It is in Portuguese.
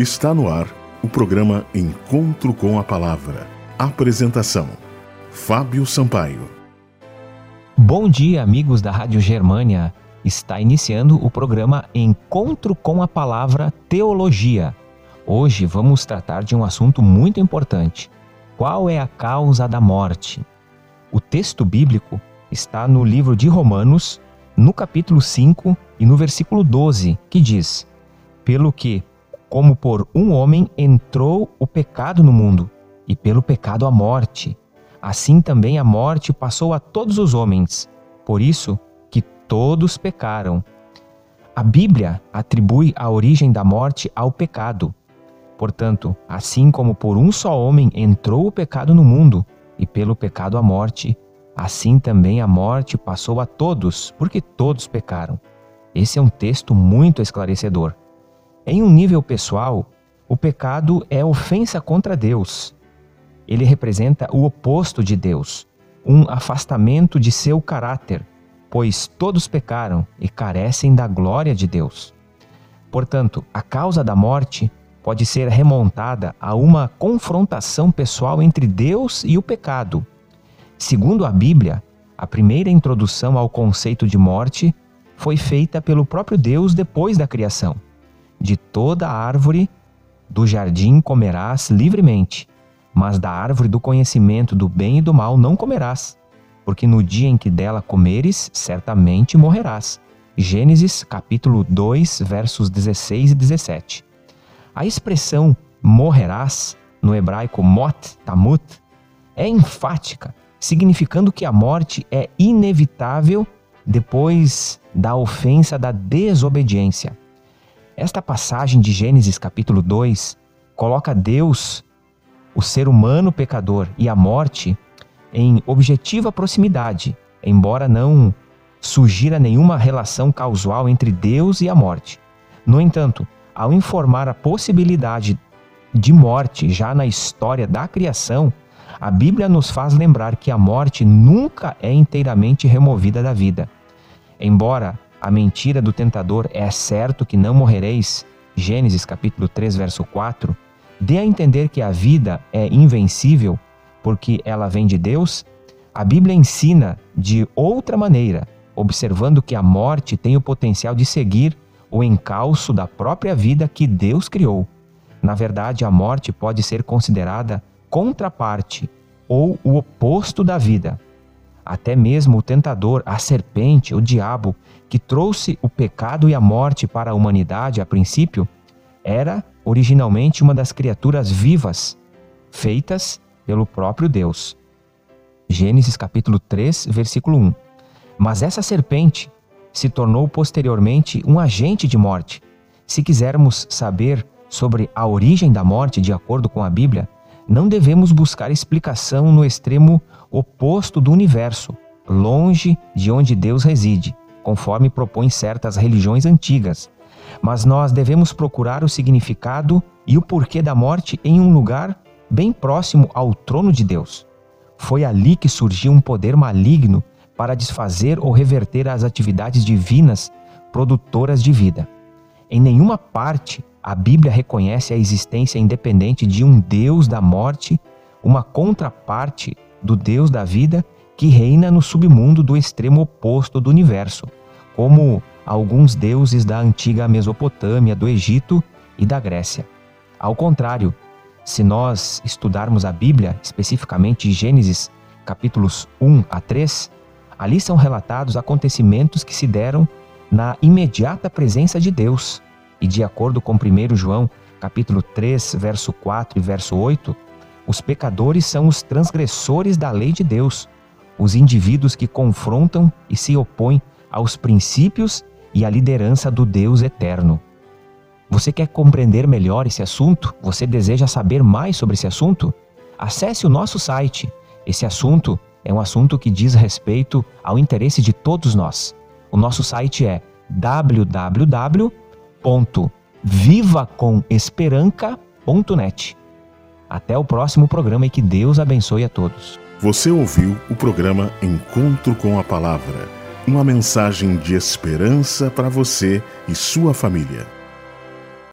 Está no ar o programa Encontro com a Palavra. Apresentação: Fábio Sampaio. Bom dia, amigos da Rádio Germânia. Está iniciando o programa Encontro com a Palavra Teologia. Hoje vamos tratar de um assunto muito importante. Qual é a causa da morte? O texto bíblico está no livro de Romanos, no capítulo 5 e no versículo 12, que diz: Pelo que, como por um homem entrou o pecado no mundo, e pelo pecado a morte, assim também a morte passou a todos os homens. Por isso que todos pecaram. A Bíblia atribui a origem da morte ao pecado. Portanto, assim como por um só homem entrou o pecado no mundo, e pelo pecado a morte, assim também a morte passou a todos, porque todos pecaram. Esse é um texto muito esclarecedor. Em um nível pessoal, o pecado é ofensa contra Deus. Ele representa o oposto de Deus, um afastamento de seu caráter, pois todos pecaram e carecem da glória de Deus. Portanto, a causa da morte pode ser remontada a uma confrontação pessoal entre Deus e o pecado. Segundo a Bíblia, a primeira introdução ao conceito de morte foi feita pelo próprio Deus depois da criação. De toda árvore do jardim comerás livremente, mas da árvore do conhecimento do bem e do mal não comerás, porque no dia em que dela comeres, certamente morrerás. Gênesis capítulo 2, versos 16 e 17. A expressão morrerás, no hebraico mot, tamut, é enfática, significando que a morte é inevitável depois da ofensa da desobediência. Esta passagem de Gênesis capítulo 2 coloca Deus, o ser humano pecador e a morte em objetiva proximidade, embora não sugira nenhuma relação causal entre Deus e a morte. No entanto, ao informar a possibilidade de morte já na história da criação, a Bíblia nos faz lembrar que a morte nunca é inteiramente removida da vida. Embora a mentira do tentador é certo que não morrereis, Gênesis capítulo 3, verso 4, dê a entender que a vida é invencível porque ela vem de Deus, a Bíblia ensina de outra maneira, observando que a morte tem o potencial de seguir o encalço da própria vida que Deus criou. Na verdade, a morte pode ser considerada contraparte ou o oposto da vida. Até mesmo o tentador, a serpente, o diabo, que trouxe o pecado e a morte para a humanidade a princípio, era originalmente uma das criaturas vivas, feitas pelo próprio Deus. Gênesis capítulo 3, versículo 1. Mas essa serpente se tornou posteriormente um agente de morte. Se quisermos saber sobre a origem da morte de acordo com a Bíblia, não devemos buscar explicação no extremo oposto do universo, longe de onde Deus reside, conforme propõem certas religiões antigas. Mas nós devemos procurar o significado e o porquê da morte em um lugar bem próximo ao trono de Deus. Foi ali que surgiu um poder maligno para desfazer ou reverter as atividades divinas produtoras de vida. Em nenhuma parte a Bíblia reconhece a existência independente de um Deus da morte, uma contraparte do Deus da vida que reina no submundo do extremo oposto do universo, como alguns deuses da antiga Mesopotâmia, do Egito e da Grécia. Ao contrário, se nós estudarmos a Bíblia, especificamente Gênesis capítulos 1 a 3, Ali são relatados acontecimentos que se deram na imediata presença de Deus. E de acordo com 1 João, capítulo 3, verso 4 e verso 8, os pecadores são os transgressores da lei de Deus, os indivíduos que confrontam e se opõem aos princípios e à liderança do Deus eterno. Você quer compreender melhor esse assunto? Você deseja saber mais sobre esse assunto? Acesse o nosso site. Esse assunto é um assunto que diz respeito ao interesse de todos nós. O nosso site é www.vivacomesperanca.net. Até o próximo programa e que Deus abençoe a todos. Você ouviu o programa Encontro com a Palavra, uma mensagem de esperança para você e sua família.